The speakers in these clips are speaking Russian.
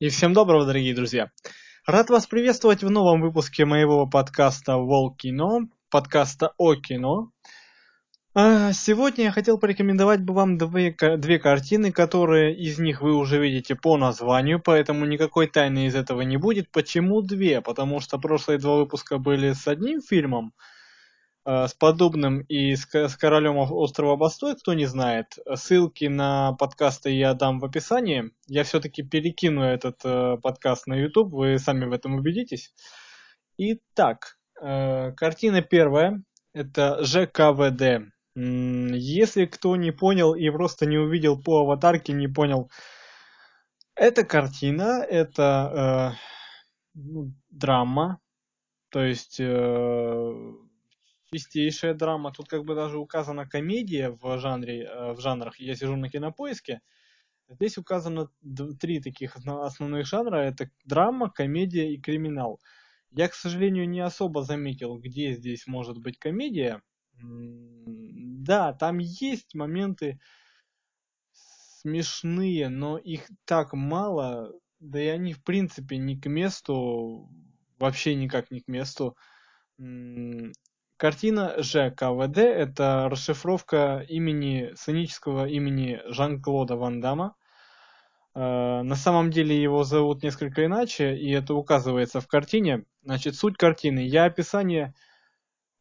И всем доброго, дорогие друзья! Рад вас приветствовать в новом выпуске моего подкаста «Волк кино», подкаста о кино. А, сегодня я хотел порекомендовать бы вам две, две картины, которые из них вы уже видите по названию, поэтому никакой тайны из этого не будет. Почему две? Потому что прошлые два выпуска были с одним фильмом, с подобным и с, с королем острова Бастой, кто не знает, ссылки на подкасты я дам в описании. Я все-таки перекину этот э, подкаст на YouTube, вы сами в этом убедитесь. Итак, э, картина первая, это ЖКВД. Если кто не понял и просто не увидел по аватарке, не понял, это картина, это э, ну, драма, то есть э, чистейшая драма. Тут как бы даже указана комедия в жанре, э, в жанрах. Я сижу на кинопоиске. Здесь указано три таких основных жанра. Это драма, комедия и криминал. Я, к сожалению, не особо заметил, где здесь может быть комедия. Да, там есть моменты смешные, но их так мало, да и они в принципе не к месту, вообще никак не к месту. Картина ЖКВД – это расшифровка имени, сценического имени Жан-Клода Ван Дамма. Э, на самом деле его зовут несколько иначе, и это указывается в картине. Значит, суть картины. Я описание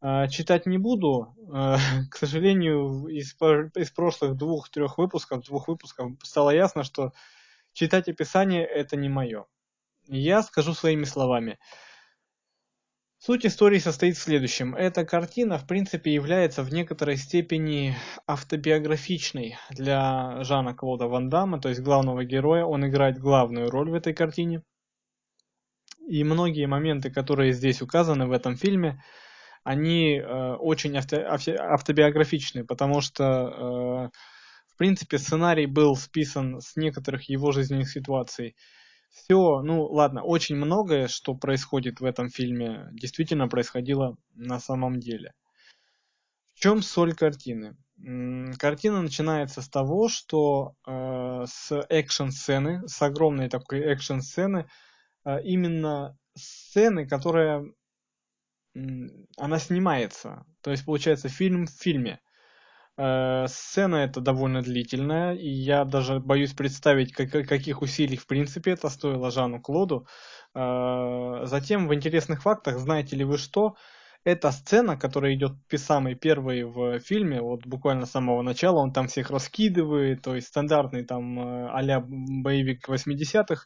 э, читать не буду. Э, к сожалению, из, из прошлых двух-трех выпусков, двух выпусков стало ясно, что читать описание – это не мое. Я скажу своими словами. Суть истории состоит в следующем. Эта картина, в принципе, является в некоторой степени автобиографичной для Жана Клода Ван Дамма, то есть главного героя. Он играет главную роль в этой картине. И многие моменты, которые здесь указаны в этом фильме, они э, очень авто, автобиографичны, потому что, э, в принципе, сценарий был списан с некоторых его жизненных ситуаций все, ну ладно, очень многое, что происходит в этом фильме, действительно происходило на самом деле. В чем соль картины? Картина начинается с того, что э, с экшн-сцены, с огромной такой экшн-сцены, э, именно сцены, которая э, она снимается. То есть получается фильм в фильме. Э, сцена эта довольно длительная, и я даже боюсь представить, как, каких усилий в принципе это стоило Жану Клоду. Э, затем в интересных фактах, знаете ли вы что, эта сцена, которая идет самой первой в фильме, вот буквально с самого начала, он там всех раскидывает, то есть стандартный там а-ля боевик 80-х,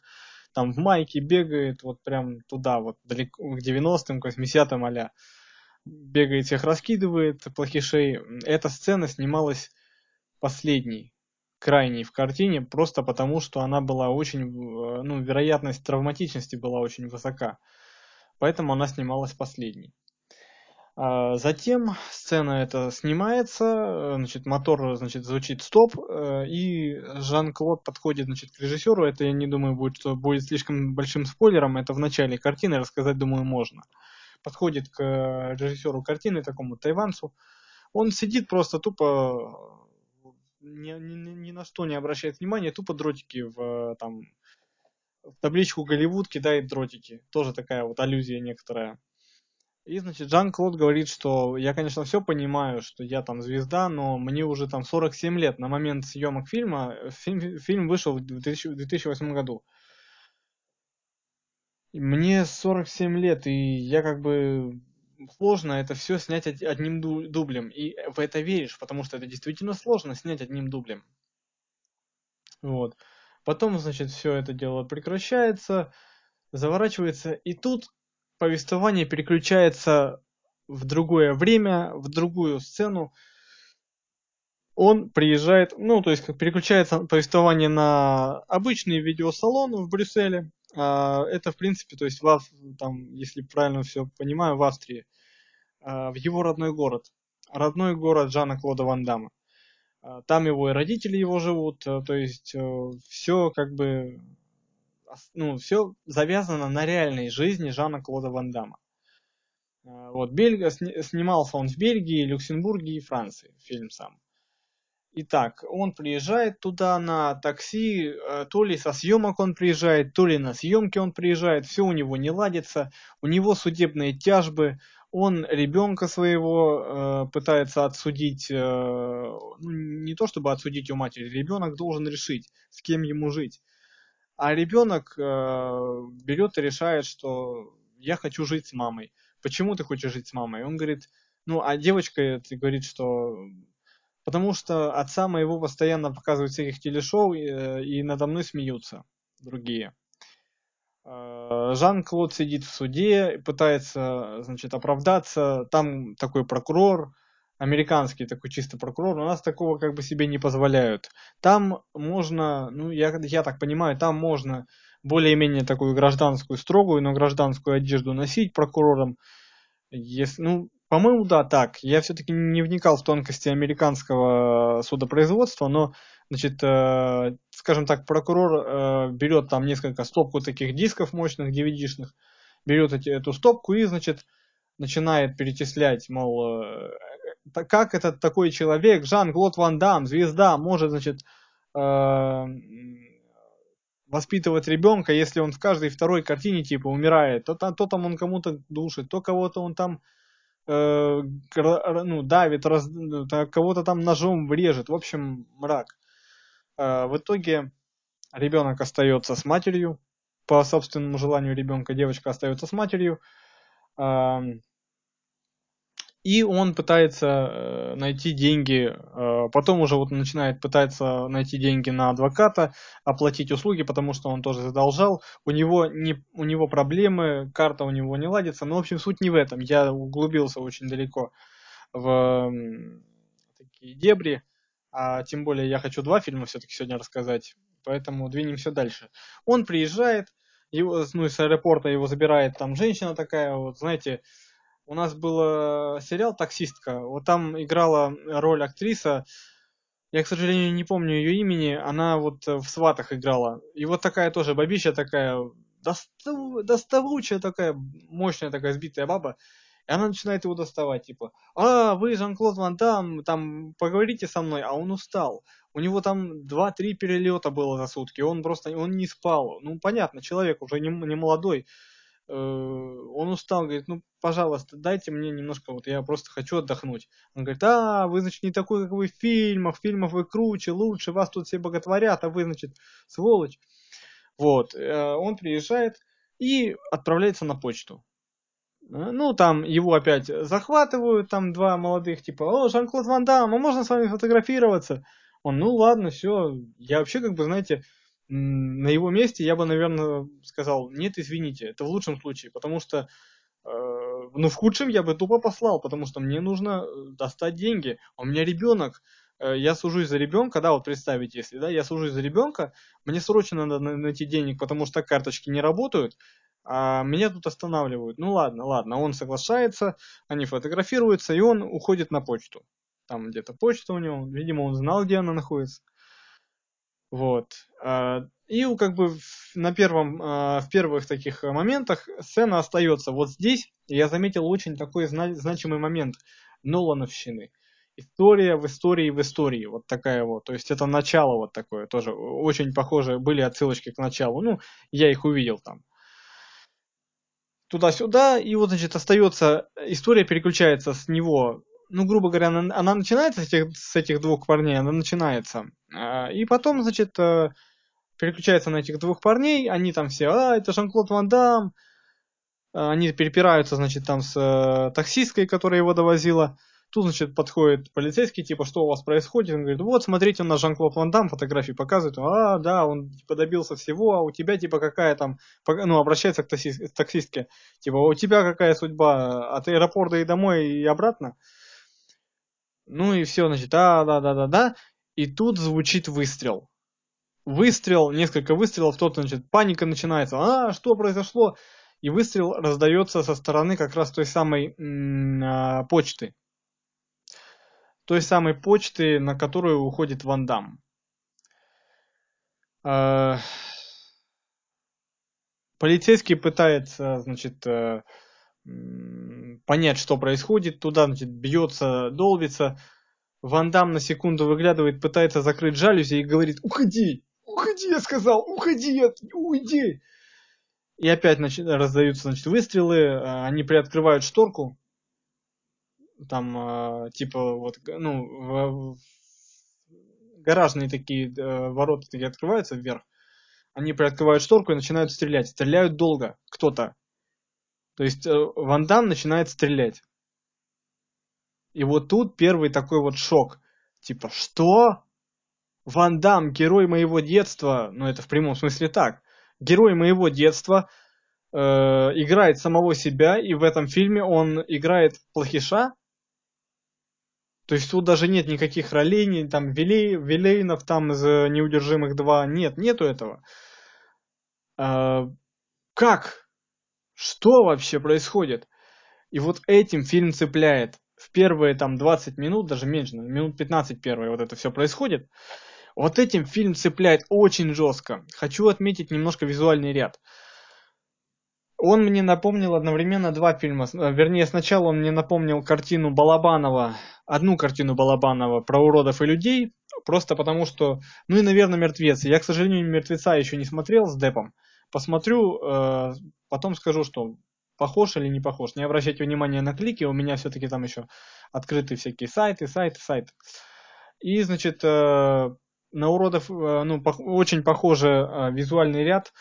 там в майке бегает, вот прям туда, вот далеко, к 90-м, к 80-м а бегает, всех раскидывает, плохишей. Эта сцена снималась последней, крайней в картине, просто потому, что она была очень, э, ну, вероятность травматичности была очень высока. Поэтому она снималась последней. А затем сцена эта снимается, значит, мотор, значит, звучит стоп, э, и Жан-Клод подходит, значит, к режиссеру. Это, я не думаю, будет, что будет слишком большим спойлером. Это в начале картины рассказать, думаю, можно подходит к э, режиссеру картины, такому тайванцу, он сидит просто тупо ни, ни, ни на что не обращает внимания, тупо дротики в, там, в табличку Голливуд кидает дротики. Тоже такая вот аллюзия некоторая. И, значит, Жан-Клод говорит, что я, конечно, все понимаю, что я там звезда, но мне уже там 47 лет. На момент съемок фильма, фильм, фильм вышел в 2000, 2008 году мне 47 лет, и я как бы сложно это все снять одним дублем. И в это веришь, потому что это действительно сложно снять одним дублем. Вот. Потом, значит, все это дело прекращается, заворачивается, и тут повествование переключается в другое время, в другую сцену. Он приезжает, ну, то есть как переключается повествование на обычный видеосалон в Брюсселе, это, в принципе, то есть, в, там, если правильно все понимаю, в Австрии, а, в его родной город. Родной город Жана Клода Ван Дамма. А, там его и родители его живут, э, то есть э, все как бы, ну, все завязано на реальной жизни Жана Клода Ван Дамма. Вот, Бельгия, снимался он в Бельгии, Люксембурге и Франции, фильм сам. Итак, он приезжает туда на такси, э, то ли со съемок он приезжает, то ли на съемки он приезжает, все у него не ладится, у него судебные тяжбы, он ребенка своего э, пытается отсудить, э, ну, не то чтобы отсудить у матери, ребенок должен решить, с кем ему жить. А ребенок э, берет и решает, что я хочу жить с мамой. Почему ты хочешь жить с мамой? Он говорит, ну, а девочка говорит, что Потому что отца моего постоянно показывают всяких телешоу, и, э, и надо мной смеются другие. Э, Жан-Клод сидит в суде, пытается, значит, оправдаться. Там такой прокурор, американский такой чисто прокурор, у нас такого как бы себе не позволяют. Там можно, ну, я, я так понимаю, там можно более-менее такую гражданскую, строгую, но гражданскую одежду носить прокурором. Если, ну, по-моему, да, так. Я все-таки не вникал в тонкости американского судопроизводства, но, значит, э, скажем так, прокурор э, берет там несколько стопку таких дисков мощных, DVD-шных, берет эти, эту стопку и, значит, начинает перечислять, мол, э, как этот такой человек, Жан-Клод Ван Дам, звезда, может, значит, э, воспитывать ребенка, если он в каждой второй картине, типа, умирает, то, то там он кому-то душит, то кого-то он там э, ну, давит, раз, кого-то там ножом врежет. В общем, мрак. Э, в итоге ребенок остается с матерью. По собственному желанию ребенка девочка остается с матерью. Э, и он пытается э, найти деньги, э, потом уже вот начинает пытаться найти деньги на адвоката, оплатить услуги, потому что он тоже задолжал. У него, не, у него проблемы, карта у него не ладится. Но, в общем, суть не в этом. Я углубился очень далеко в такие дебри. А тем более я хочу два фильма все-таки сегодня рассказать. Поэтому двинемся дальше. Он приезжает, его, ну, с аэропорта его забирает там женщина такая, вот, знаете, у нас был сериал «Таксистка». Вот там играла роль актриса. Я, к сожалению, не помню ее имени. Она вот в «Сватах» играла. И вот такая тоже бабища такая, достав... доставучая такая, мощная такая сбитая баба. И она начинает его доставать, типа, а, вы Жан-Клод Ван Дам, там, поговорите со мной, а он устал. У него там 2-3 перелета было за сутки, он просто, он не спал. Ну, понятно, человек уже не, не молодой, Э, он устал, говорит, ну, пожалуйста, дайте мне немножко, вот я просто хочу отдохнуть. Он говорит, а, вы, значит, не такой, как вы в фильмах, в фильмах вы круче, лучше, вас тут все боготворят, а вы, значит, сволочь. Вот, э, он приезжает и отправляется на почту. Э, ну, там его опять захватывают, там два молодых, типа, о, Жан-Клод Ван Дам, а можно с вами фотографироваться? Он, ну ладно, все, я вообще, как бы, знаете, на его месте я бы, наверное, сказал, нет, извините, это в лучшем случае, потому что, э, ну, в худшем я бы тупо послал, потому что мне нужно э, достать деньги, а у меня ребенок, э, я сужусь за ребенка, да, вот представить, если, да, я сужусь за ребенка, мне срочно надо найти денег, потому что карточки не работают, а меня тут останавливают. Ну ладно, ладно, он соглашается, они фотографируются, и он уходит на почту. Там где-то почта у него, видимо, он знал, где она находится. Вот. А, и как бы на первом, а, в первых таких моментах сцена остается вот здесь. Я заметил очень такой значимый момент Нолановщины. История в истории в истории. Вот такая вот. То есть это начало вот такое тоже. Очень похоже, были отсылочки к началу. Ну, я их увидел там. Туда-сюда. И вот, значит, остается, история переключается с него ну, грубо говоря, она, она начинается с этих, с этих двух парней, она начинается. А, и потом, значит, э, переключается на этих двух парней, они там все, а, это Жан-Клод Ван Дам. А, они перепираются, значит, там с э, таксисткой, которая его довозила. Тут, значит, подходит полицейский, типа, что у вас происходит? Он говорит, вот, смотрите, у нас Жан-Клод Ван Дам фотографии показывает. А, да, он, типа, добился всего, а у тебя, типа, какая там... Ну, обращается к таксистке. Типа, у тебя какая судьба? От аэропорта и домой и обратно? Ну и все, значит, да, да, да, да, да. И тут звучит выстрел. Выстрел, несколько выстрелов, тот, значит, паника начинается. А, что произошло? И выстрел раздается со стороны как раз той самой м- почты. Той самой почты, на которую уходит Ван Дам. Э- полицейский пытается, значит, э- понять, что происходит. Туда, значит, бьется, долбится. Ван Дам на секунду выглядывает, пытается закрыть жалюзи и говорит «Уходи! Уходи!» я сказал! «Уходи! Уйди!» И опять значит, раздаются значит, выстрелы, э, они приоткрывают шторку, там э, типа вот, ну, гаражные такие э, ворота такие открываются вверх, они приоткрывают шторку и начинают стрелять. Стреляют долго кто-то. То есть Ван Дам начинает стрелять. И вот тут первый такой вот шок. Типа, что? Ван Дам, герой моего детства, ну это в прямом смысле так, герой моего детства э, играет самого себя, и в этом фильме он играет плохиша. То есть тут даже нет никаких ролей, ни, там Вилей, Вилейнов там из «Неудержимых 2», нет, нету этого. Э, как? Что вообще происходит? И вот этим фильм цепляет в первые там 20 минут, даже меньше, минут 15 первые вот это все происходит, вот этим фильм цепляет очень жестко. Хочу отметить немножко визуальный ряд. Он мне напомнил одновременно два фильма. Э, вернее, сначала он мне напомнил картину Балабанова, одну картину Балабанова про уродов и людей, просто потому что, ну и, наверное, «Мертвец». Я, к сожалению, «Мертвеца» еще не смотрел с Депом. Посмотрю, э, потом скажу, что похож или не похож. Не обращайте внимания на клики, у меня все-таки там еще открыты всякие сайты, сайты, сайты. И, значит, э, на уродов, э, ну, очень похоже э, визуальный ряд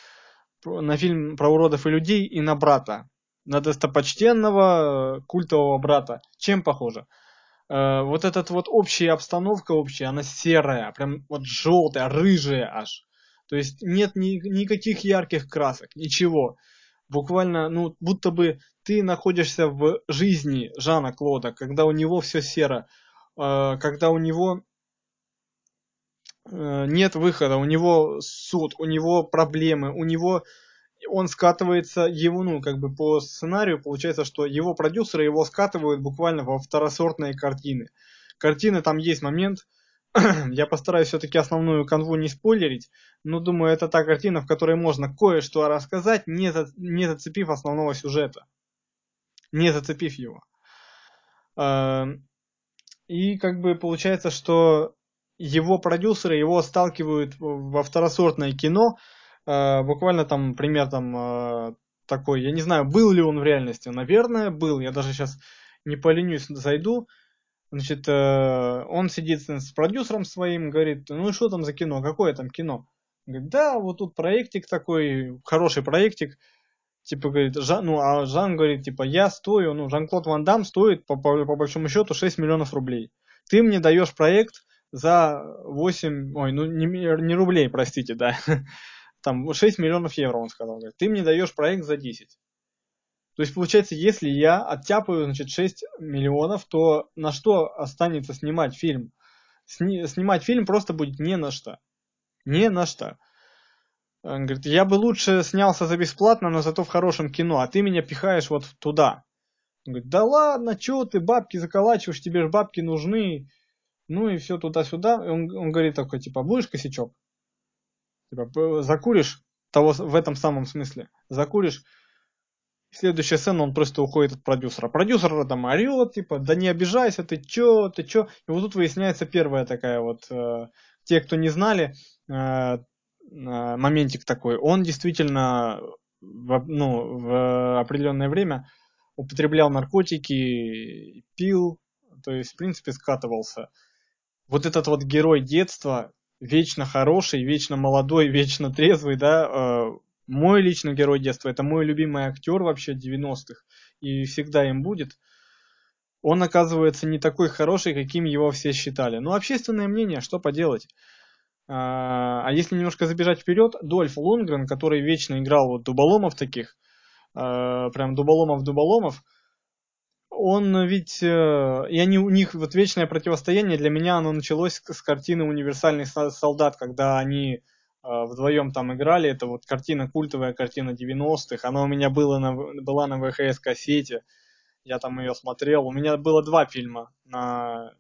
на фильм про уродов и людей и на брата. На достопочтенного культового брата. Чем похоже? Вот эта вот общая обстановка общая, она серая, прям вот желтая, рыжая аж. То есть нет ни, никаких ярких красок, ничего буквально, ну, будто бы ты находишься в жизни Жана Клода, когда у него все серо, э, когда у него э, нет выхода, у него суд, у него проблемы, у него он скатывается его, ну, как бы по сценарию получается, что его продюсеры его скатывают буквально во второсортные картины. Картины там есть момент, я постараюсь все-таки основную канву не спойлерить, но думаю, это та картина, в которой можно кое-что рассказать, не, за, не зацепив основного сюжета. Не зацепив его. Эм, и как бы получается, что его продюсеры его сталкивают во второсортное кино. Э, буквально там пример там э, такой, я не знаю, был ли он в реальности. Наверное, был. Я даже сейчас не поленюсь, зайду. Значит, э, он сидит с продюсером своим, говорит, ну что там за кино, какое там кино? Говорит, да, вот тут проектик такой, хороший проектик. Типа, говорит, Жан, ну, а Жан говорит, типа, я стою, ну, Жан-Клод Ван Дам стоит, по, по, по большому счету, 6 миллионов рублей. Ты мне даешь проект за 8, ой, ну, не, не рублей, простите, да, там 6 миллионов евро, он сказал. Говорит, ты мне даешь проект за 10. То есть получается, если я оттяпаю, значит, 6 миллионов, то на что останется снимать фильм? Сни снимать фильм просто будет не на что. Не на что. Он говорит, я бы лучше снялся за бесплатно, но зато в хорошем кино, а ты меня пихаешь вот туда. Он говорит, да ладно, чё ты бабки заколачиваешь, тебе же бабки нужны. Ну и все туда-сюда. Он, он говорит такой, типа, будешь косячок? Типа, закуришь? Того, в этом самом смысле. Закуришь? Следующая сцена, он просто уходит от продюсера. Продюсер там орет, типа, да не обижайся, ты чё, ты чё. И вот тут выясняется первая такая вот, э, те, кто не знали, э, э, моментик такой. Он действительно в, ну, в определенное время употреблял наркотики, пил, то есть, в принципе, скатывался. Вот этот вот герой детства, вечно хороший, вечно молодой, вечно трезвый, да, э, мой личный герой детства, это мой любимый актер вообще 90-х, и всегда им будет. Он оказывается не такой хороший, каким его все считали. Но общественное мнение, что поделать. А, а если немножко забежать вперед, Дольф Лунгрен, который вечно играл вот дуболомов таких, а, прям дуболомов-дуболомов, он ведь, э, и они у них вот вечное противостояние, для меня оно началось с картины «Универсальный солдат», когда они вдвоем там играли. Это вот картина, культовая картина 90-х. Она у меня была на, была на ВХС-кассете. Я там ее смотрел. У меня было два фильма на,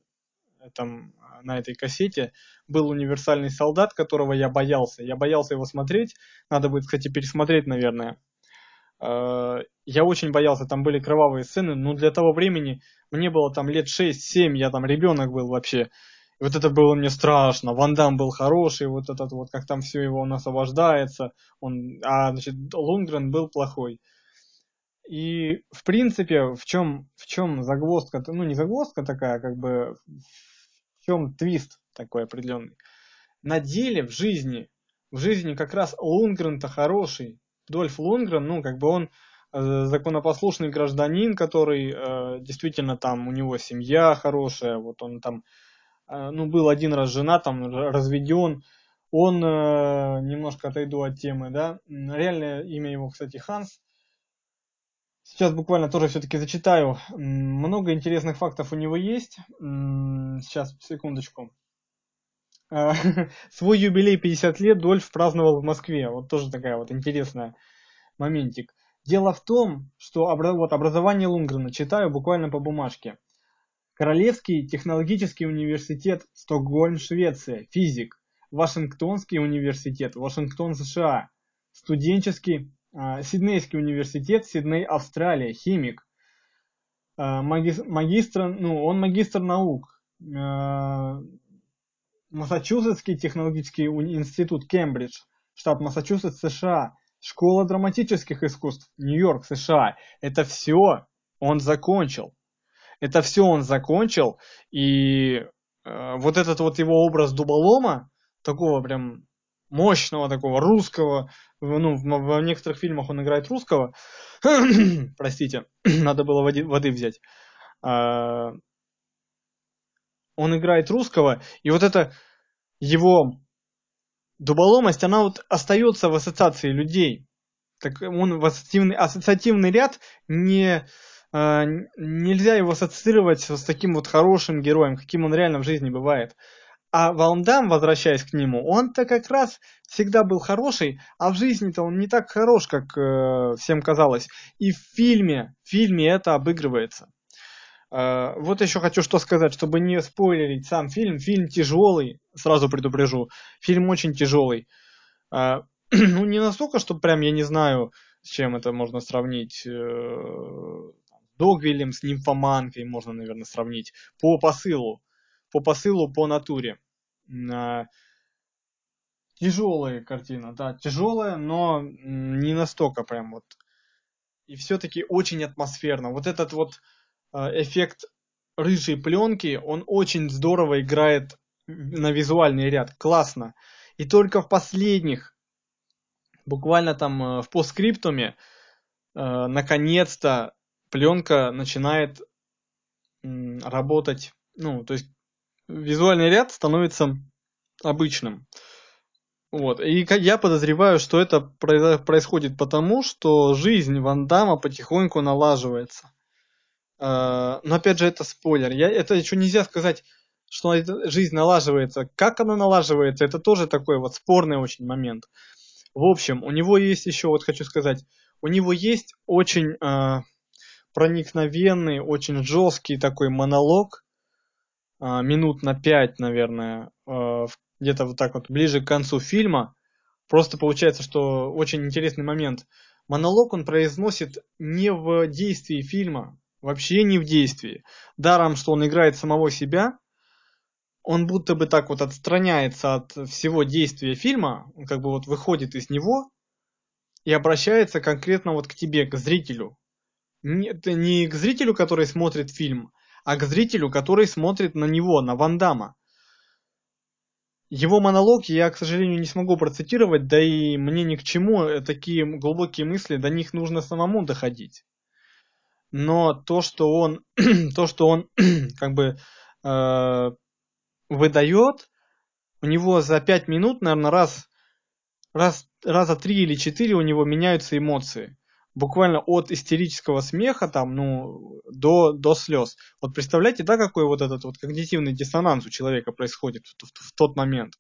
этом, на этой кассете. Был «Универсальный солдат», которого я боялся. Я боялся его смотреть. Надо будет, кстати, пересмотреть, наверное. Э, я очень боялся, там были кровавые сцены, но для того времени мне было там лет 6-7, я там ребенок был вообще. И вот это было мне страшно. Ван Дам был хороший, вот этот вот, как там все его он освобождается. Он, а, значит, Лунгрен был плохой. И, в принципе, в чем, в чем загвоздка, ну, не загвоздка такая, как бы, в чем твист такой определенный. На деле, в жизни, в жизни как раз Лунгрен-то хороший. Дольф Лунгрен, ну, как бы он э, законопослушный гражданин, который э, действительно там, у него семья хорошая, вот он там, ну, был один раз женат, там, разведен, он, э, немножко отойду от темы, да, реальное имя его, кстати, Ханс, Сейчас буквально тоже все-таки зачитаю. Много интересных фактов у него есть. Сейчас, секундочку. А, свой юбилей 50 лет Дольф праздновал в Москве. Вот тоже такая вот интересная моментик. Дело в том, что вот образование Лунгрена читаю буквально по бумажке. Королевский технологический университет Стокгольм, Швеция, физик. Вашингтонский университет, Вашингтон, США. Студенческий а, Сиднейский университет, Сидней, Австралия, химик. А, магистр, ну, он магистр наук. А, Массачусетский технологический институт Кембридж, штат Массачусетс, США. Школа драматических искусств, Нью-Йорк, США. Это все он закончил. Это все он закончил. И э, вот этот вот его образ дуболома, такого прям мощного такого русского, ну, в, некоторых фильмах он играет русского, простите, надо было воды, воды взять, а, он играет русского, и вот эта его дуболомость, она вот остается в ассоциации людей. Так он в ассоциативный, ассоциативный ряд не, нельзя его ассоциировать с таким вот хорошим героем, каким он реально в жизни бывает. А Валдам, возвращаясь к нему, он-то как раз всегда был хороший, а в жизни-то он не так хорош, как э, всем казалось. И в фильме, в фильме это обыгрывается. Э, вот еще хочу что сказать, чтобы не спойлерить сам фильм. Фильм тяжелый, сразу предупрежу. Фильм очень тяжелый. Э, ну, не настолько, что прям я не знаю, с чем это можно сравнить. Э, Догвиллем с нимфоманкой можно, наверное, сравнить. По посылу по посылу, по натуре. Тяжелая картина, да, тяжелая, но не настолько прям вот. И все-таки очень атмосферно. Вот этот вот а, эффект рыжей пленки, он очень здорово играет на визуальный ряд. Классно. И только в последних, буквально там э, в постскриптуме, э, наконец-то пленка начинает работать, ну, то есть визуальный ряд становится обычным. Вот. И я подозреваю, что это происходит потому, что жизнь Ван Дамма потихоньку налаживается. А, но опять же, это спойлер. Я, это еще нельзя сказать, что жизнь налаживается. Как она налаживается, это тоже такой вот спорный очень момент. В общем, у него есть еще, вот хочу сказать, у него есть очень э, проникновенный, очень жесткий такой монолог, а, минут на пять, наверное, а, где-то вот так вот ближе к концу фильма. Просто получается, что очень интересный момент. Монолог он произносит не в действии фильма, вообще не в действии. Даром, что он играет самого себя, он будто бы так вот отстраняется от всего действия фильма, он как бы вот выходит из него и обращается конкретно вот к тебе, к зрителю. Не, не к зрителю, который смотрит фильм, а к зрителю, который смотрит на него, на Ван Дамма. Его монолог я, к сожалению, не смогу процитировать, да и мне ни к чему э, такие глубокие мысли, до них нужно самому доходить. Но то, что он, то, что он как бы э, выдает, у него за пять минут, наверное, раз, раз, раза три или четыре у него меняются эмоции буквально от истерического смеха там, ну, до, до слез. Вот представляете, да, какой вот этот вот когнитивный диссонанс у человека происходит в, в, в тот момент.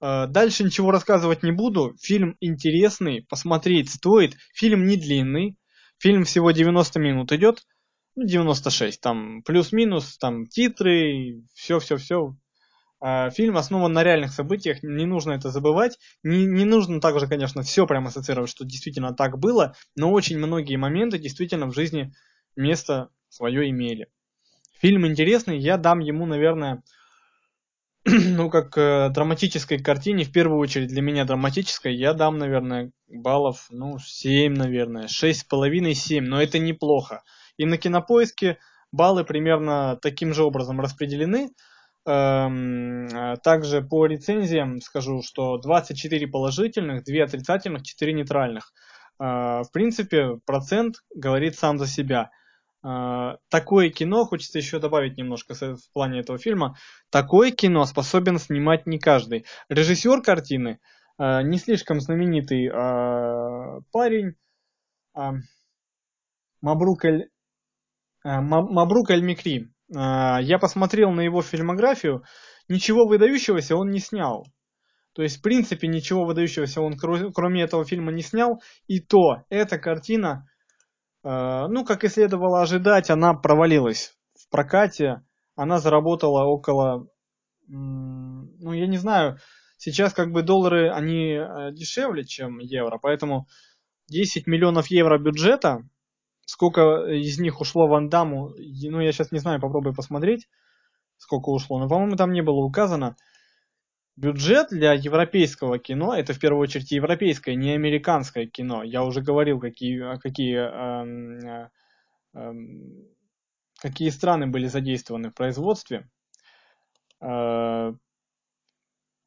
А, дальше ничего рассказывать не буду. Фильм интересный, посмотреть стоит. Фильм не длинный. Фильм всего 90 минут идет. Ну, 96, там плюс-минус, там титры, все-все-все. Э, фильм основан на реальных событиях, не нужно это забывать. Не, не нужно также, конечно, все прямо ассоциировать, что действительно так было, но очень многие моменты действительно в жизни место свое имели. Фильм интересный, я дам ему, наверное, ну, как э, драматической картине, в первую очередь для меня драматической, я дам, наверное, баллов, ну, 7, наверное, 6,5-7, но это неплохо. И на кинопоиске баллы примерно таким же образом распределены. Эм, э, также по рецензиям скажу, что 24 положительных, 2 отрицательных, 4 нейтральных. Э, в принципе, процент говорит сам за себя. А, такое кино, хочется еще добавить немножко в плане этого фильма, такое кино способен снимать не каждый. Режиссер картины, не слишком знаменитый парень, Мабрук Эль, Мабрук Эль Микри. Я посмотрел на его фильмографию, ничего выдающегося он не снял. То есть, в принципе, ничего выдающегося он кроме этого фильма не снял. И то, эта картина Э, ну, как и следовало ожидать, она провалилась в прокате. Она заработала около, ну, я не знаю, сейчас как бы доллары, они э, дешевле, чем евро, поэтому 10 миллионов евро бюджета, сколько из них ушло в Андаму, ну, я сейчас не знаю, попробую посмотреть, сколько ушло, но, по-моему, там не было указано. Бюджет для европейского кино, это в первую очередь европейское, не американское кино. Я уже говорил, какие, какие, э, э, какие страны были задействованы в производстве. Э,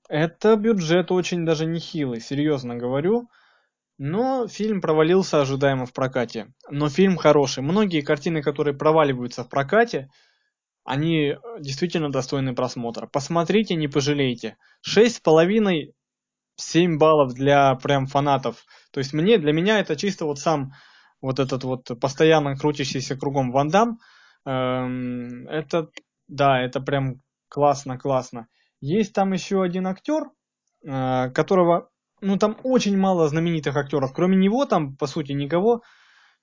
это бюджет очень даже нехилый, серьезно говорю. Но фильм провалился ожидаемо в прокате. Но фильм хороший. Многие картины, которые проваливаются в прокате, они э, действительно достойны просмотра. Посмотрите, не пожалеете. Шесть с половиной, семь баллов для прям фанатов. То есть мне, для меня это чисто вот сам вот этот вот постоянно крутящийся кругом Ван Дам. Эм, это, да, это прям классно-классно. Есть там еще один актер, э, которого, ну там очень мало знаменитых актеров. Кроме него там, по сути, никого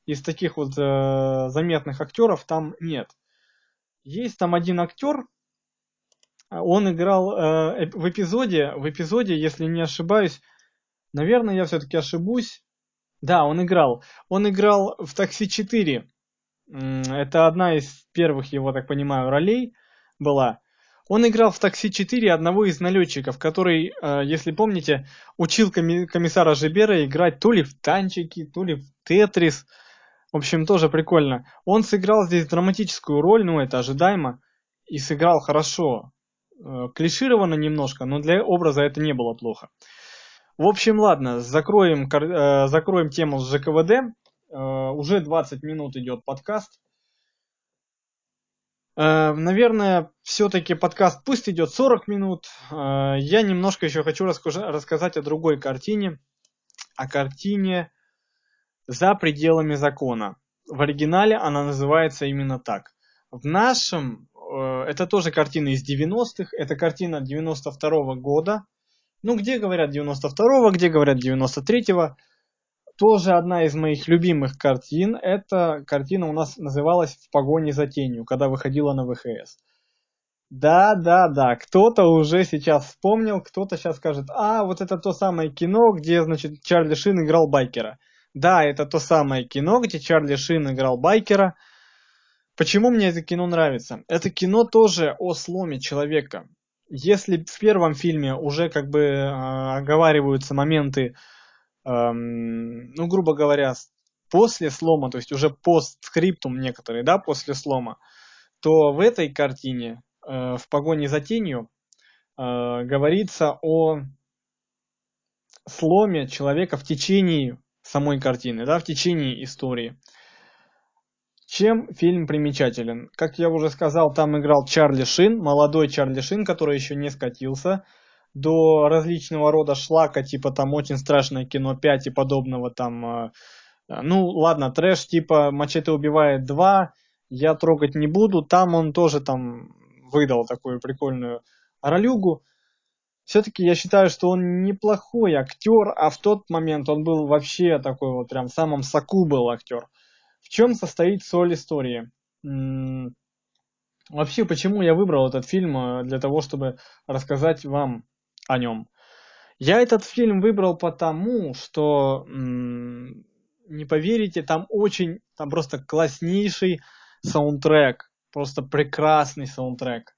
из таких вот э, заметных актеров там нет. Есть там один актер, а, он играл э, в эпизоде, в эпизоде, если не ошибаюсь, наверное, я все-таки ошибусь. Да, он играл. Он играл в «Такси 4». Это одна из первых его, так понимаю, ролей была. Он играл в «Такси 4» одного из налетчиков, который, э, если помните, учил комиссара Жибера играть то ли в танчики, то ли в тетрис. В общем, тоже прикольно. Он сыграл здесь драматическую роль, ну это ожидаемо, и сыграл хорошо. Э, клишировано немножко, но для образа это не было плохо. В общем, ладно, закроем, э, закроем тему с ЖКВД. Уже 20 минут идет подкаст. Наверное, все-таки подкаст пусть идет 40 минут. Я немножко еще хочу рассказать о другой картине. О картине за пределами закона. В оригинале она называется именно так. В нашем, э, это тоже картина из 90-х, это картина 92 -го года. Ну, где говорят 92-го, где говорят 93-го. Тоже одна из моих любимых картин. Эта картина у нас называлась «В погоне за тенью», когда выходила на ВХС. Да, да, да, кто-то уже сейчас вспомнил, кто-то сейчас скажет, а, вот это то самое кино, где, значит, Чарли Шин играл байкера. Да, это то самое кино, где Чарли Шин играл байкера. Почему мне это кино нравится? Это кино тоже о сломе человека. Если в первом фильме уже как бы э, оговариваются моменты, э, ну, грубо говоря, после слома, то есть уже постскриптум некоторые, да, после слома, то в этой картине, э, в погоне за тенью, э, говорится о сломе человека в течение самой картины, да, в течение истории. Чем фильм примечателен? Как я уже сказал, там играл Чарли Шин, молодой Чарли Шин, который еще не скатился до различного рода шлака, типа там очень страшное кино 5 и подобного там. Э, ну ладно, трэш типа Мачете убивает 2, я трогать не буду. Там он тоже там выдал такую прикольную ролюгу все-таки я считаю, что он неплохой актер, а в тот момент он был вообще такой вот прям в самом соку был актер. В чем состоит соль истории? Вообще, почему я выбрал этот фильм э, для того, чтобы рассказать вам о нем? Я этот фильм выбрал потому, что, не поверите, там очень, там просто класснейший саундтрек, просто прекрасный саундтрек.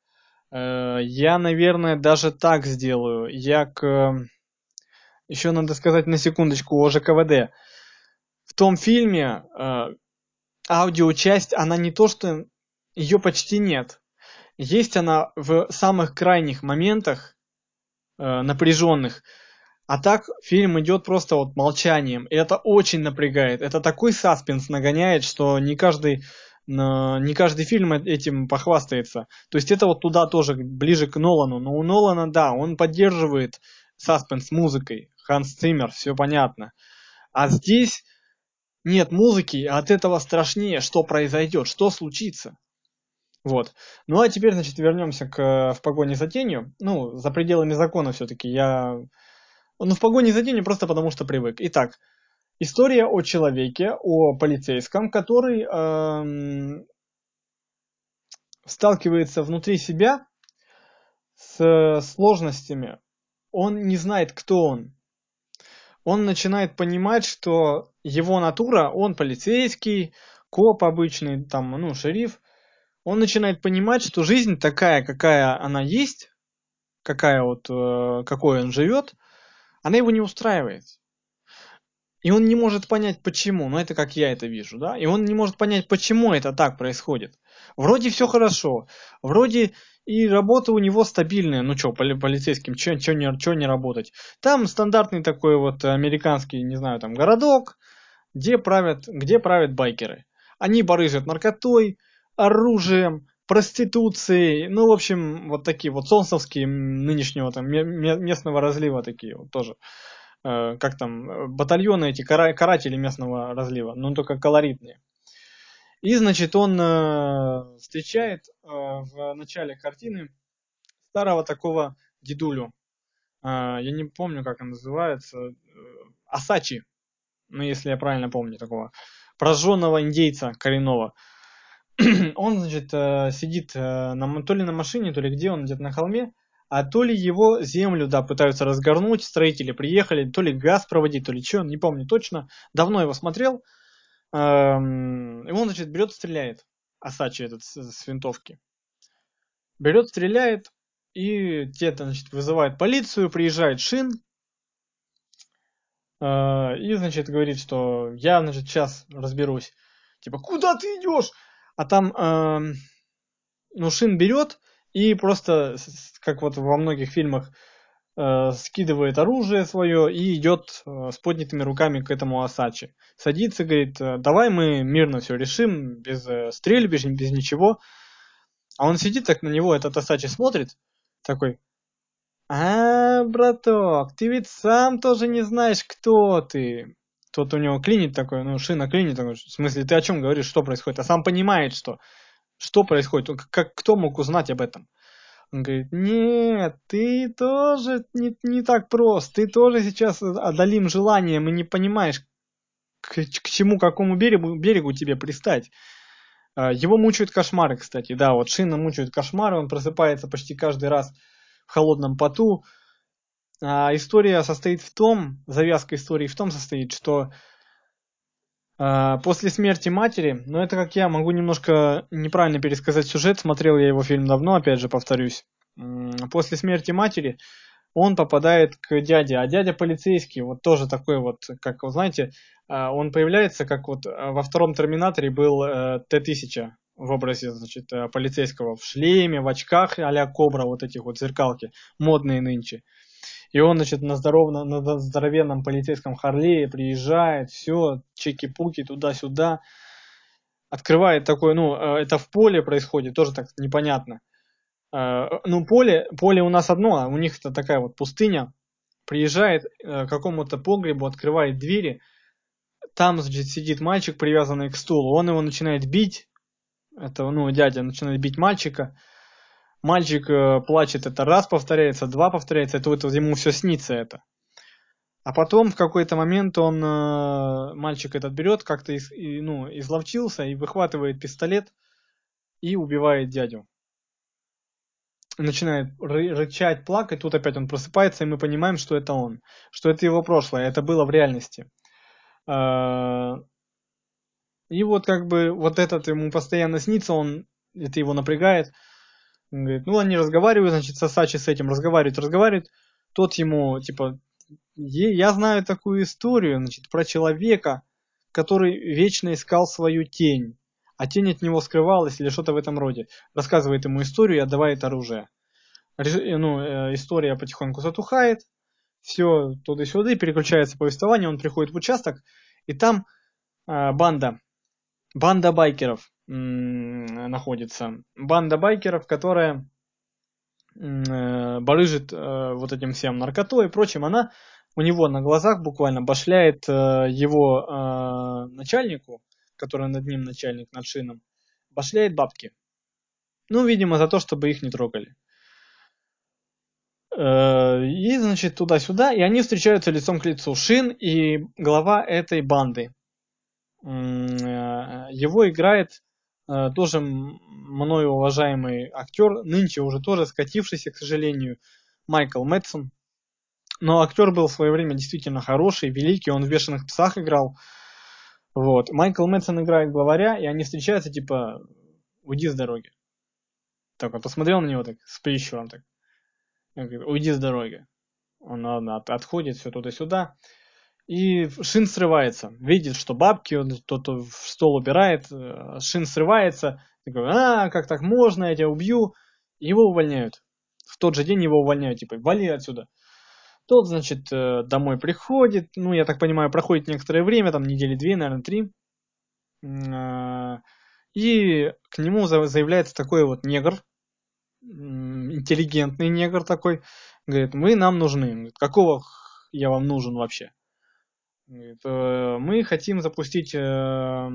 Э, я, наверное, даже так сделаю. Я к... Еще надо сказать на секундочку о ЖКВД. В том фильме э, аудиочасть, она не то, что ее почти нет. Есть она в самых крайних моментах, напряженных. А так фильм идет просто вот молчанием. И это очень напрягает. Это такой саспенс нагоняет, что не каждый, не каждый фильм этим похвастается. То есть это вот туда тоже ближе к Нолану. Но у Нолана, да, он поддерживает саспенс музыкой. Ханс Циммер, все понятно. А здесь нет музыки, а от этого страшнее, что произойдет, что случится. Вот. Ну а теперь, значит, вернемся к «В погоне за тенью». Ну, за пределами закона все-таки. Я... Ну, «В погоне за тенью» просто потому, что привык. Итак, история о человеке, о полицейском, который эм, сталкивается внутри себя с сложностями. Он не знает, кто он. Он начинает понимать, что его натура, он полицейский, коп обычный, там, ну, шериф – он начинает понимать, что жизнь такая, какая она есть, какая вот, э, какой он живет, она его не устраивает. И он не может понять, почему. Но это как я это вижу, да? И он не может понять, почему это так происходит. Вроде все хорошо. Вроде и работа у него стабильная. Ну что, поли полицейским, что не, чё не работать? Там стандартный такой вот американский, не знаю, там городок, где правят, где правят байкеры. Они барыжат наркотой, оружием, проституцией, ну, в общем, вот такие вот солнцевские нынешнего там местного разлива такие вот тоже. Э, как там, батальоны эти, каратели местного разлива, но только колоритные. И, значит, он э, встречает э, в начале картины старого такого дедулю. Я не помню, как он называется. Асачи, ну, если я правильно помню такого. Прожженного индейца коренного. он, значит, э, сидит э, на, то ли на машине, то ли где он, где-то на холме, а то ли его землю, да, пытаются разгорнуть, строители приехали, то ли газ проводить, то ли что, не помню точно, давно его смотрел, эм, и он, значит, берет стреляет, Асачи этот с, с винтовки. Берет, стреляет, и те, значит, вызывают полицию, приезжает Шин, э, и, значит, говорит, что я, значит, сейчас разберусь. Типа, куда ты идешь? А там э, ну, Шин берет и просто, как вот во многих фильмах, э, скидывает оружие свое и идет э, с поднятыми руками к этому Асачи. Садится, говорит, «Э, давай мы мирно все решим, без э, стрельбы, без, без ничего. А он сидит так на него, этот Асачи смотрит, такой, а, браток, ты ведь сам тоже не знаешь, кто ты тот у него клинит такой, ну, шина клинит такой, в смысле, ты о чем говоришь, что происходит? А сам понимает, что, что происходит, как, кто мог узнать об этом? Он говорит, нет, ты тоже не, не так прост, ты тоже сейчас одолим желанием и не понимаешь, к, к чему, какому берегу, берегу тебе пристать. А, его мучают кошмары, кстати, да, вот Шина мучают кошмары, он просыпается почти каждый раз в холодном поту, а, история состоит в том, завязка истории в том состоит, что а, после смерти матери, ну это как я могу немножко неправильно пересказать сюжет, смотрел я его фильм давно, опять же повторюсь. После смерти матери он попадает к дяде, а дядя полицейский, вот тоже такой вот, как вы знаете, а, он появляется, как вот во втором Терминаторе был э, Т-1000 в образе, значит, э, полицейского в шлеме, в очках а-ля Кобра, вот этих вот зеркалки, модные нынче. И он, значит, на, здоров... на здоровенном полицейском Харлее приезжает, все, чеки-пуки туда-сюда. Открывает такой, ну, э, это в поле происходит, тоже так непонятно. Э, ну, поле, поле у нас одно, а у них это такая вот пустыня. Приезжает э, к какому-то погребу, открывает двери. Там, значит, сидит мальчик, привязанный к стулу. Он его начинает бить. Это, ну, дядя начинает бить мальчика мальчик э, плачет, это раз повторяется, два повторяется, это вот ему все снится это. А потом в какой-то момент он, э, мальчик этот берет, как-то из, и, ну, изловчился и выхватывает пистолет и убивает дядю. начинает рычать, плакать, тут опять он просыпается, и мы понимаем, что это он, что это его прошлое, это было в реальности. А, и вот как бы вот этот ему постоянно снится, он, это его напрягает. Он говорит, ну они разговаривают, значит, Сасачи с этим разговаривает, разговаривает. Тот ему, типа, я знаю такую историю, значит, про человека, который вечно искал свою тень а тень от него скрывалась или что-то в этом роде. Рассказывает ему историю и отдавает оружие. Э, ну, э, история потихоньку затухает, все туда-сюда, переключается повествование, он приходит в участок, и там э, банда, банда байкеров находится. Банда байкеров, которая э, барыжит э, вот этим всем наркотой и прочим, она у него на глазах буквально башляет э, его начальнику, который над ним начальник, над шином, башляет бабки. Ну, видимо, за то, чтобы их не трогали. И, значит, туда-сюда, и они встречаются лицом к лицу. Шин и глава этой банды. Его играет тоже мною уважаемый актер, нынче уже тоже скатившийся, к сожалению, Майкл Мэтсон. Но актер был в свое время действительно хороший, великий, он в «Бешеных псах» играл. Вот. Майкл Мэтсон играет главаря, и они встречаются, типа, уйди с дороги. Так, он посмотрел на него так, с прищуром так. Уйди с дороги. Он от, отходит все туда-сюда. И Шин срывается. Видит, что бабки, он кто-то в стол убирает. Э, Шин срывается. Такой, а, как так можно, я тебя убью. Его увольняют. В тот же день его увольняют. Типа, вали отсюда. Тот, значит, э, домой приходит, ну, я так понимаю, проходит некоторое время, там недели две, наверное, три. А, и к нему заявляется такой вот негр, интеллигентный негр такой, говорит, мы нам нужны. Какого я вам нужен вообще? «Э, мы хотим запустить э,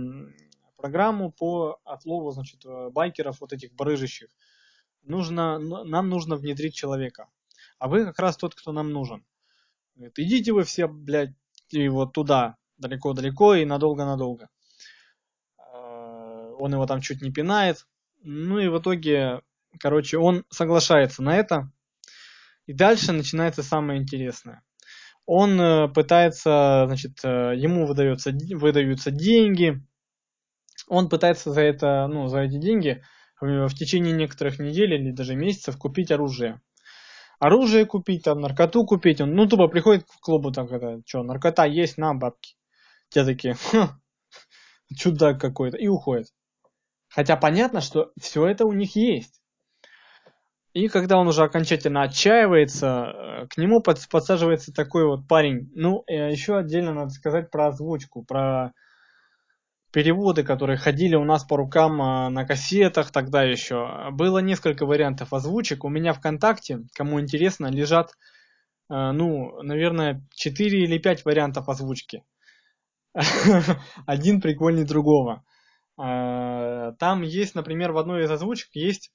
программу по отлову, значит, байкеров вот этих барыжащих. Нужно, нам нужно внедрить человека а вы как раз тот, кто нам нужен. Идите вы все, блядь, и вот туда, далеко-далеко и надолго-надолго. Он его там чуть не пинает. Ну и в итоге, короче, он соглашается на это. И дальше начинается самое интересное. Он э, пытается, значит, э, ему выдается, выдаются деньги. Он пытается за это, ну, за эти деньги в течение некоторых недель или даже месяцев купить оружие оружие купить, там, наркоту купить. Он, ну, тупо приходит к клубу, так, это, что, наркота есть, на, бабки. Те такие, чудак какой-то, и уходит. Хотя понятно, что все это у них есть. И когда он уже окончательно отчаивается, э, к нему подсаживается такой вот парень. Ну, э, еще отдельно надо сказать про озвучку, про переводы, которые ходили у нас по рукам а, на кассетах тогда еще. Было несколько вариантов озвучек. У меня ВКонтакте, кому интересно, лежат, ну, наверное, 4 или 5 вариантов озвучки. Один прикольнее другого. Там есть, например, в одной из озвучек есть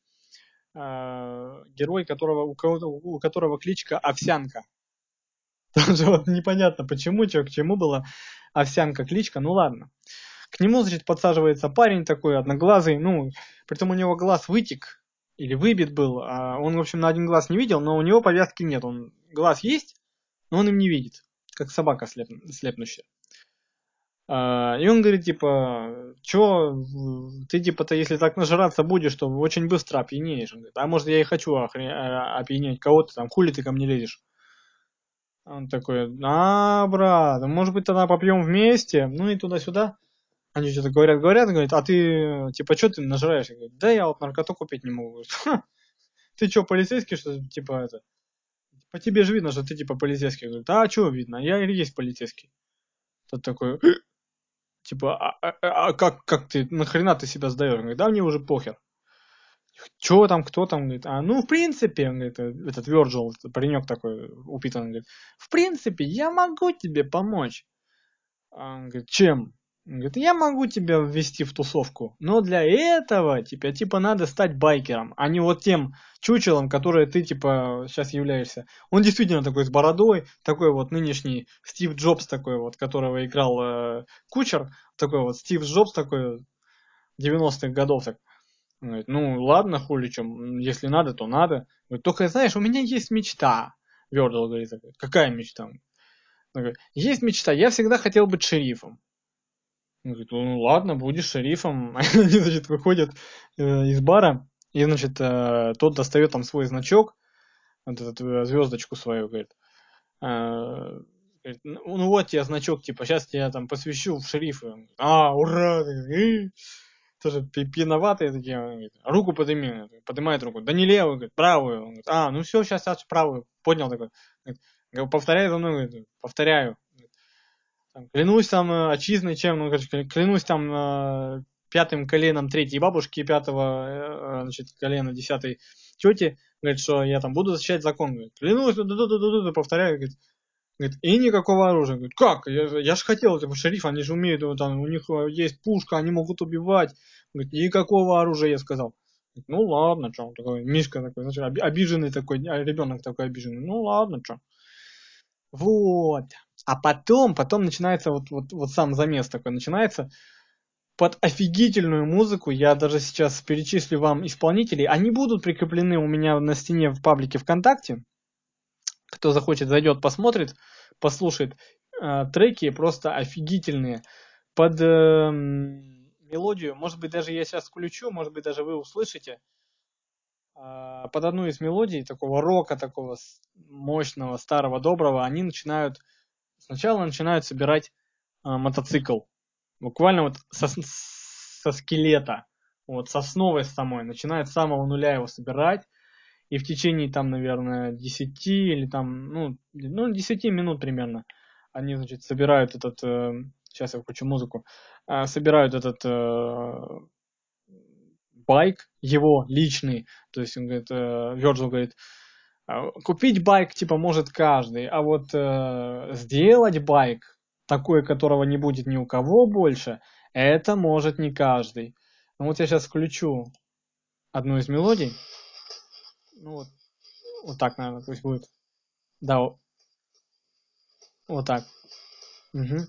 герой, которого, у, которого, у которого кличка Овсянка. Тоже вот непонятно, почему, что к чему была Овсянка кличка, ну ладно. К нему, значит, подсаживается парень такой, одноглазый, ну, притом у него глаз вытек, или выбит был, а он, в общем, на один глаз не видел, но у него повязки нет, он глаз есть, но он им не видит, как собака слеп, слепнущая. А, и он говорит, типа, чё, ты, типа-то, если так нажираться будешь, то очень быстро опьянеешь. Он говорит, а может, я и хочу охрен... А, опьянеть кого-то там, хули ты ко мне лезешь? Он такой, а, брат, может быть, тогда попьем вместе, ну и туда-сюда. Они что-то говорят, говорят, говорят, а ты, типа, что ты нажираешься? Говорит, да я вот наркоту купить не могу. Ты что, полицейский, что типа, это? По тебе же видно, что ты, типа, полицейский. Говорит, а что видно? Я или есть полицейский. Тот такой, типа, а, а, а, а как, как ты, нахрена ты себя сдаешь? говорит, да мне уже похер. Чё там, кто там? Говорит, а ну, в принципе, он говорит, этот Virgil, этот паренек такой упитанный, говорит, в принципе, я могу тебе помочь. Он говорит, чем? Говорит, я могу тебя ввести в тусовку, но для этого тебе типа надо стать байкером, а не вот тем чучелом, который ты типа сейчас являешься. Он действительно такой с бородой, такой вот нынешний Стив Джобс такой вот, которого играл э, Кучер, такой вот Стив Джобс такой 90-х годов так. Он говорит, ну ладно, хули чем, если надо, то надо. Говорит, только знаешь, у меня есть мечта. Вердл говорит, какая мечта? Он говорит, есть мечта, я всегда хотел быть шерифом. Он говорит, ну ладно, будешь шерифом. Они, значит, выходят э, из бара, и, значит, э, тот достает там свой значок, вот эту э, звездочку свою, говорит. Говорит, ну, ну вот тебе значок, типа, сейчас тебя там посвящу в шерифы. А, ура! Тоже пьяноватые такие. Говорит, руку подними. Поднимает руку. Да не левую, говорит, правую. Он говорит, а, ну все, сейчас, сейчас правую. Поднял такой. Говорит, повторяй за мной, говорит, повторяю. Там, клянусь там э, отчизной чем, ну, короче, клянусь там э, пятым коленом третьей бабушки, пятого, э, значит, колена десятой тети, говорит, что я там буду защищать закон, говорит, клянусь, ду -ду -ду -ду -ду, повторяю, говорит, говорит, и никакого оружия, говорит, как, я, я же хотел, типа, шериф, они же умеют, там, у них есть пушка, они могут убивать, говорит, никакого оружия, я сказал, говорит, ну ладно, что, такой, Мишка такой, значит, обиженный такой, а, ребенок такой обиженный, ну ладно, что, вот, а потом, потом начинается вот, вот, вот сам замес такой начинается. Под офигительную музыку, я даже сейчас перечислю вам исполнителей, они будут прикреплены у меня на стене в паблике ВКонтакте. Кто захочет, зайдет, посмотрит, послушает. Э, треки просто офигительные. Под э, мелодию, может быть, даже я сейчас включу, может быть, даже вы услышите. Э, под одну из мелодий такого рока, такого мощного, старого, доброго, они начинают Сначала начинают собирать э, мотоцикл. Буквально вот со, со скелета, вот с основой самой. Начинают с самого нуля его собирать. И в течение там, наверное, 10 или там, ну, ну 10 минут примерно они, значит, собирают этот, э, сейчас я включу музыку, э, собирают этот э, байк, его личный, то есть он говорит, э, Virgil говорит, купить байк, типа, может каждый, а вот э, сделать байк, такой, которого не будет ни у кого больше, это может не каждый. Ну вот я сейчас включу одну из мелодий. Ну вот, вот так, наверное, пусть будет. Да, вот так. Угу.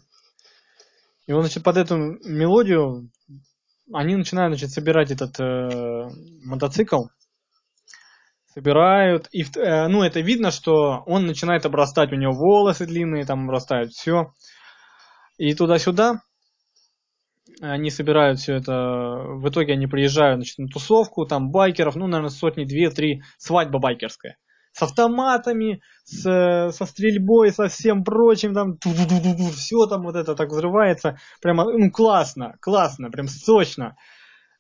И вот, значит, под эту мелодию они начинают, значит, собирать этот э, мотоцикл собирают, и, э, ну, это видно, что он начинает обрастать, у него волосы длинные там обрастают, все. И туда-сюда они собирают все это, в итоге они приезжают, значит, на тусовку, там байкеров, ну, наверное, сотни, две, три, свадьба байкерская. С автоматами, с, со стрельбой, со всем прочим, там, все там вот это так взрывается, прямо, ну, классно, классно, прям сочно.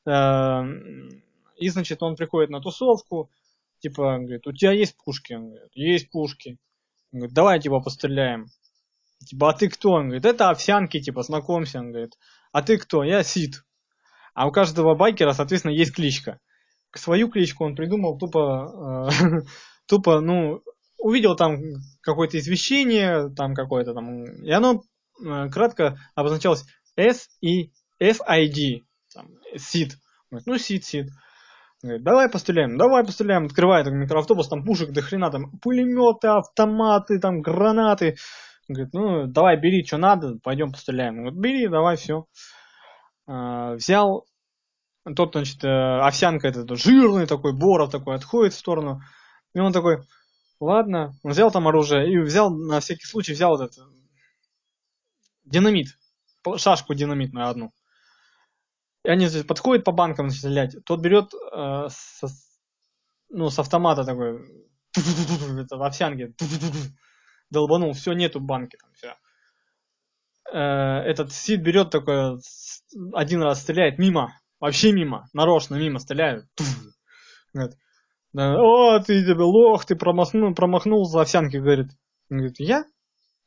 Эм, и, значит, он приходит на тусовку, типа, говорит, у тебя есть пушки? Он говорит, есть пушки. Он говорит, давай, типа, постреляем. Типа, а ты кто? Он говорит, это овсянки, типа, знакомься. Он говорит, а ты кто? Я Сид. А у каждого байкера, соответственно, есть кличка. Свою кличку он придумал тупо, э, тупо, ну, увидел там какое-то извещение, там какое-то там, и оно э, кратко обозначалось S и SID, там, SID. Ну, SID, SID. Говорит, давай постреляем, давай постреляем. Открывает микроавтобус, там пушек до хрена, там пулеметы, автоматы, там гранаты. Говорит, ну давай бери, что надо, пойдем постреляем. Говорит, бери, давай, все. А, взял, тот, значит, э, овсянка этот жирный такой, Боров такой, отходит в сторону. И он такой, ладно, он взял там оружие и взял, на всякий случай, взял этот динамит, шашку динамитную одну. И они подходят по банкам стрелять. Тот берет э, со, ну, с автомата такой, это в овсянке, долбанул, все, нету банки там, все. Э, этот Сид берет такой, один раз стреляет мимо, вообще мимо, нарочно мимо стреляет. О, ты тебе лох, ты промахнул, промахнулся, овсянки, говорит. Он говорит, я?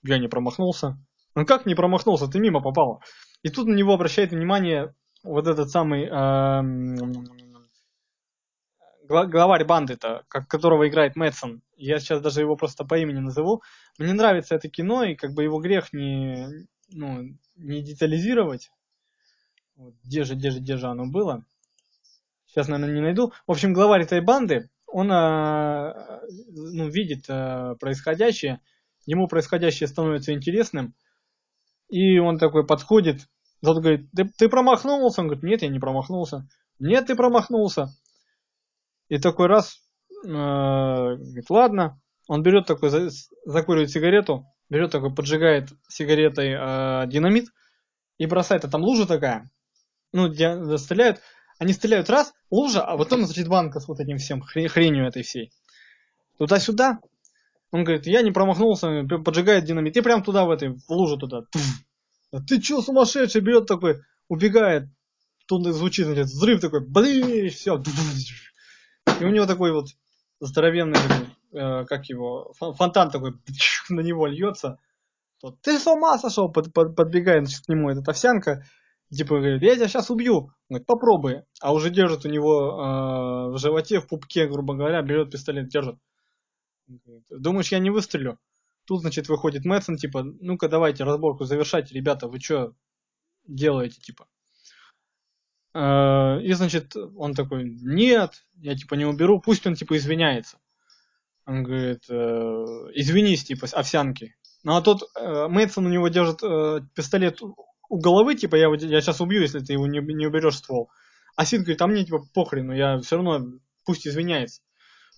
Я не промахнулся. Ну как не промахнулся, ты мимо попала. И тут на него обращает внимание вот этот самый э, главарь банды-то, которого играет Мэтсон, я сейчас даже его просто по имени назову, мне нравится это кино, и как бы его грех не, ну, не детализировать. Вот, где же, где же, где же оно было? Сейчас, наверное, не найду. В общем, главарь этой банды, он э, ну, видит э, происходящее, ему происходящее становится интересным, и он такой подходит, тот говорит, ты, ты промахнулся? Он говорит, нет, я не промахнулся. нет, ты промахнулся. И такой раз, э, говорит, ладно. Он берет такой, закуривает сигарету, берет такой, поджигает сигаретой э, динамит и бросает. А там лужа такая. Ну, где стреляют. Они стреляют раз, лужа, а потом, значит, банка с вот этим всем, хренью этой всей. Туда-сюда. Он говорит, я не промахнулся, поджигает динамит. И прям туда, в этой, в лужу туда. А ты чё, сумасшедший, берет такой, убегает. Тут звучит, значит, взрыв такой, блин, все. И у него такой вот здоровенный, э, как его, фонтан такой на него льется. Тот, ты с ума сошел, под, под, подбегает значит, к нему этот овсянка, типа говорит, я тебя сейчас убью. Он говорит, попробуй. А уже держит у него э, в животе, в пупке, грубо говоря, берет пистолет, держит. Думаешь, я не выстрелю? Тут, значит, выходит Мэтсон, типа, ну-ка давайте разборку завершать, ребята, вы что делаете, типа. Э, и, значит, он такой, нет, я, типа, не уберу, пусть он, типа, извиняется. Он говорит, э, извинись, типа, овсянки. Ну, а тот э, Мэтсон у него держит пистолет у головы, типа, я, я сейчас убью, если ты его не, не уберешь ствол. А Сид говорит, а мне, типа, похрену, я все равно, пусть извиняется.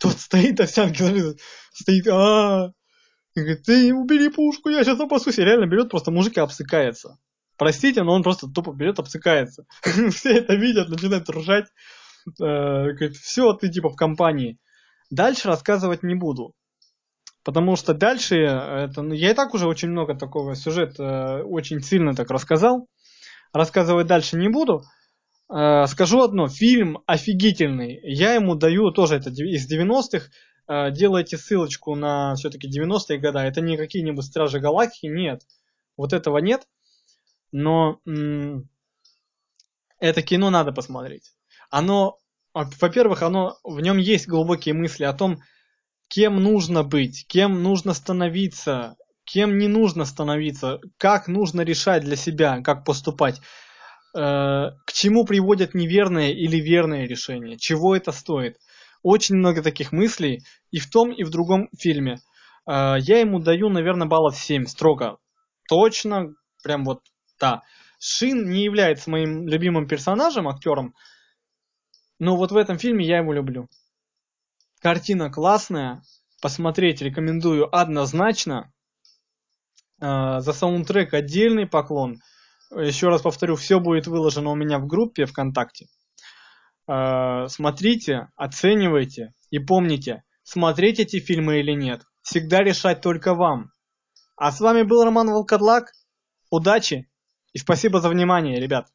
Тот стоит, овсянки, стоит, а, говорит, ты убери пушку, я сейчас опасусь. И реально берет, просто мужик и обсыкается. Простите, но он просто тупо берет, обсыкается. Все это видят, начинают ржать. Э, говорит, все, ты типа в компании. Дальше рассказывать не буду. Потому что дальше, это, ну, я и так уже очень много такого сюжета очень сильно так рассказал. Рассказывать дальше не буду. Э, скажу одно, фильм офигительный. Я ему даю тоже это из 90-х. Э, делайте ссылочку на все-таки 90-е годы. Это не какие-нибудь Стражи Галактики, нет. Вот этого нет но это кино надо посмотреть. Оно, во-первых, оно, в нем есть глубокие мысли о том, кем нужно быть, кем нужно становиться, кем не нужно становиться, как нужно решать для себя, как поступать, э, к чему приводят неверные или верные решения, чего это стоит. Очень много таких мыслей и в том, и в другом фильме. Э, я ему даю, наверное, баллов 7 строго. Точно, прям вот да. Шин не является моим любимым персонажем, актером, но вот в этом фильме я его люблю. Картина классная, посмотреть рекомендую однозначно. Э, за саундтрек отдельный поклон. Еще раз повторю, все будет выложено у меня в группе ВКонтакте. Э, смотрите, оценивайте и помните, смотреть эти фильмы или нет, всегда решать только вам. А с вами был Роман Волкодлак. Удачи! И спасибо за внимание, ребят.